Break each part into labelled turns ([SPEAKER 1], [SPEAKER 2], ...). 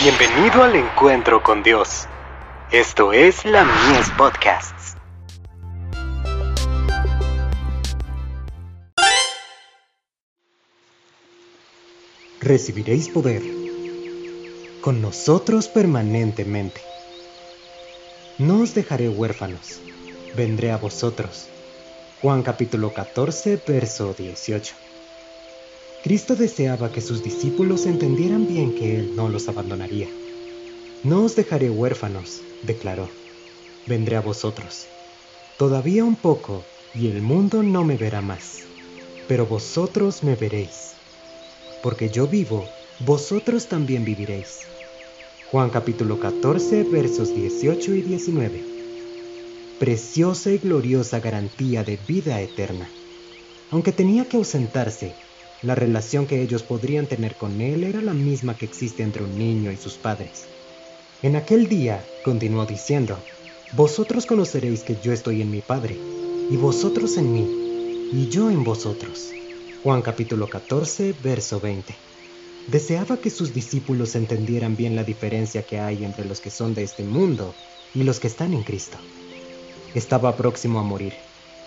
[SPEAKER 1] Bienvenido al encuentro con Dios. Esto es la Mies Podcasts. Recibiréis poder con nosotros permanentemente. No os dejaré huérfanos, vendré a vosotros. Juan capítulo 14, verso 18. Cristo deseaba que sus discípulos entendieran bien que Él no los abandonaría. No os dejaré huérfanos, declaró. Vendré a vosotros. Todavía un poco, y el mundo no me verá más, pero vosotros me veréis. Porque yo vivo, vosotros también viviréis. Juan capítulo 14, versos 18 y 19. Preciosa y gloriosa garantía de vida eterna. Aunque tenía que ausentarse, la relación que ellos podrían tener con él era la misma que existe entre un niño y sus padres. En aquel día, continuó diciendo, vosotros conoceréis que yo estoy en mi Padre, y vosotros en mí, y yo en vosotros. Juan capítulo 14, verso 20. Deseaba que sus discípulos entendieran bien la diferencia que hay entre los que son de este mundo y los que están en Cristo. Estaba próximo a morir,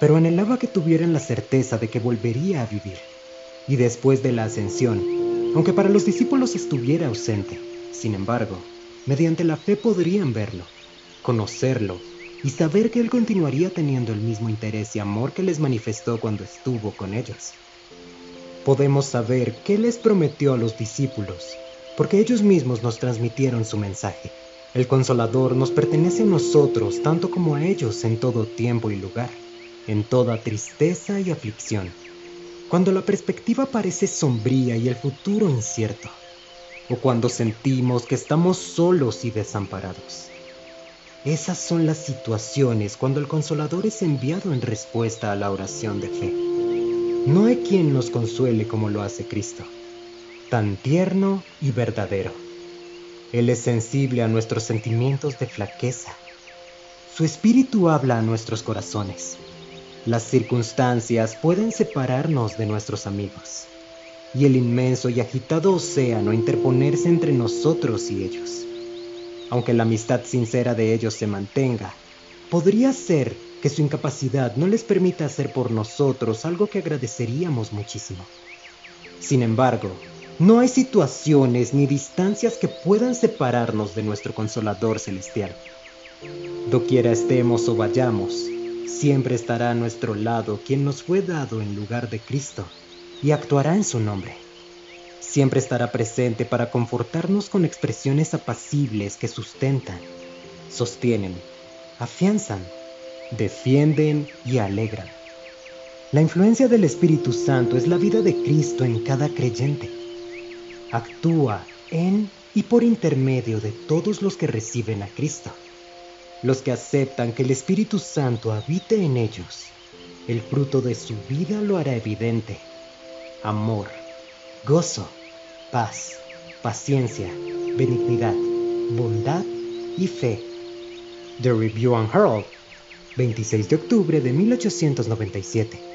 [SPEAKER 1] pero anhelaba que tuvieran la certeza de que volvería a vivir y después de la ascensión, aunque para los discípulos estuviera ausente, sin embargo, mediante la fe podrían verlo, conocerlo y saber que Él continuaría teniendo el mismo interés y amor que les manifestó cuando estuvo con ellos. Podemos saber qué les prometió a los discípulos, porque ellos mismos nos transmitieron su mensaje. El consolador nos pertenece a nosotros tanto como a ellos en todo tiempo y lugar, en toda tristeza y aflicción cuando la perspectiva parece sombría y el futuro incierto, o cuando sentimos que estamos solos y desamparados. Esas son las situaciones cuando el consolador es enviado en respuesta a la oración de fe. No hay quien nos consuele como lo hace Cristo, tan tierno y verdadero. Él es sensible a nuestros sentimientos de flaqueza. Su espíritu habla a nuestros corazones las circunstancias pueden separarnos de nuestros amigos y el inmenso y agitado océano interponerse entre nosotros y ellos. Aunque la amistad sincera de ellos se mantenga, podría ser que su incapacidad no les permita hacer por nosotros algo que agradeceríamos muchísimo. Sin embargo, no hay situaciones ni distancias que puedan separarnos de nuestro consolador celestial. Doquiera estemos o vayamos, Siempre estará a nuestro lado quien nos fue dado en lugar de Cristo y actuará en su nombre. Siempre estará presente para confortarnos con expresiones apacibles que sustentan, sostienen, afianzan, defienden y alegran. La influencia del Espíritu Santo es la vida de Cristo en cada creyente. Actúa en y por intermedio de todos los que reciben a Cristo los que aceptan que el Espíritu Santo habite en ellos, el fruto de su vida lo hará evidente. Amor, gozo, paz, paciencia, benignidad, bondad y fe. The Review and Herald, 26 de octubre de 1897.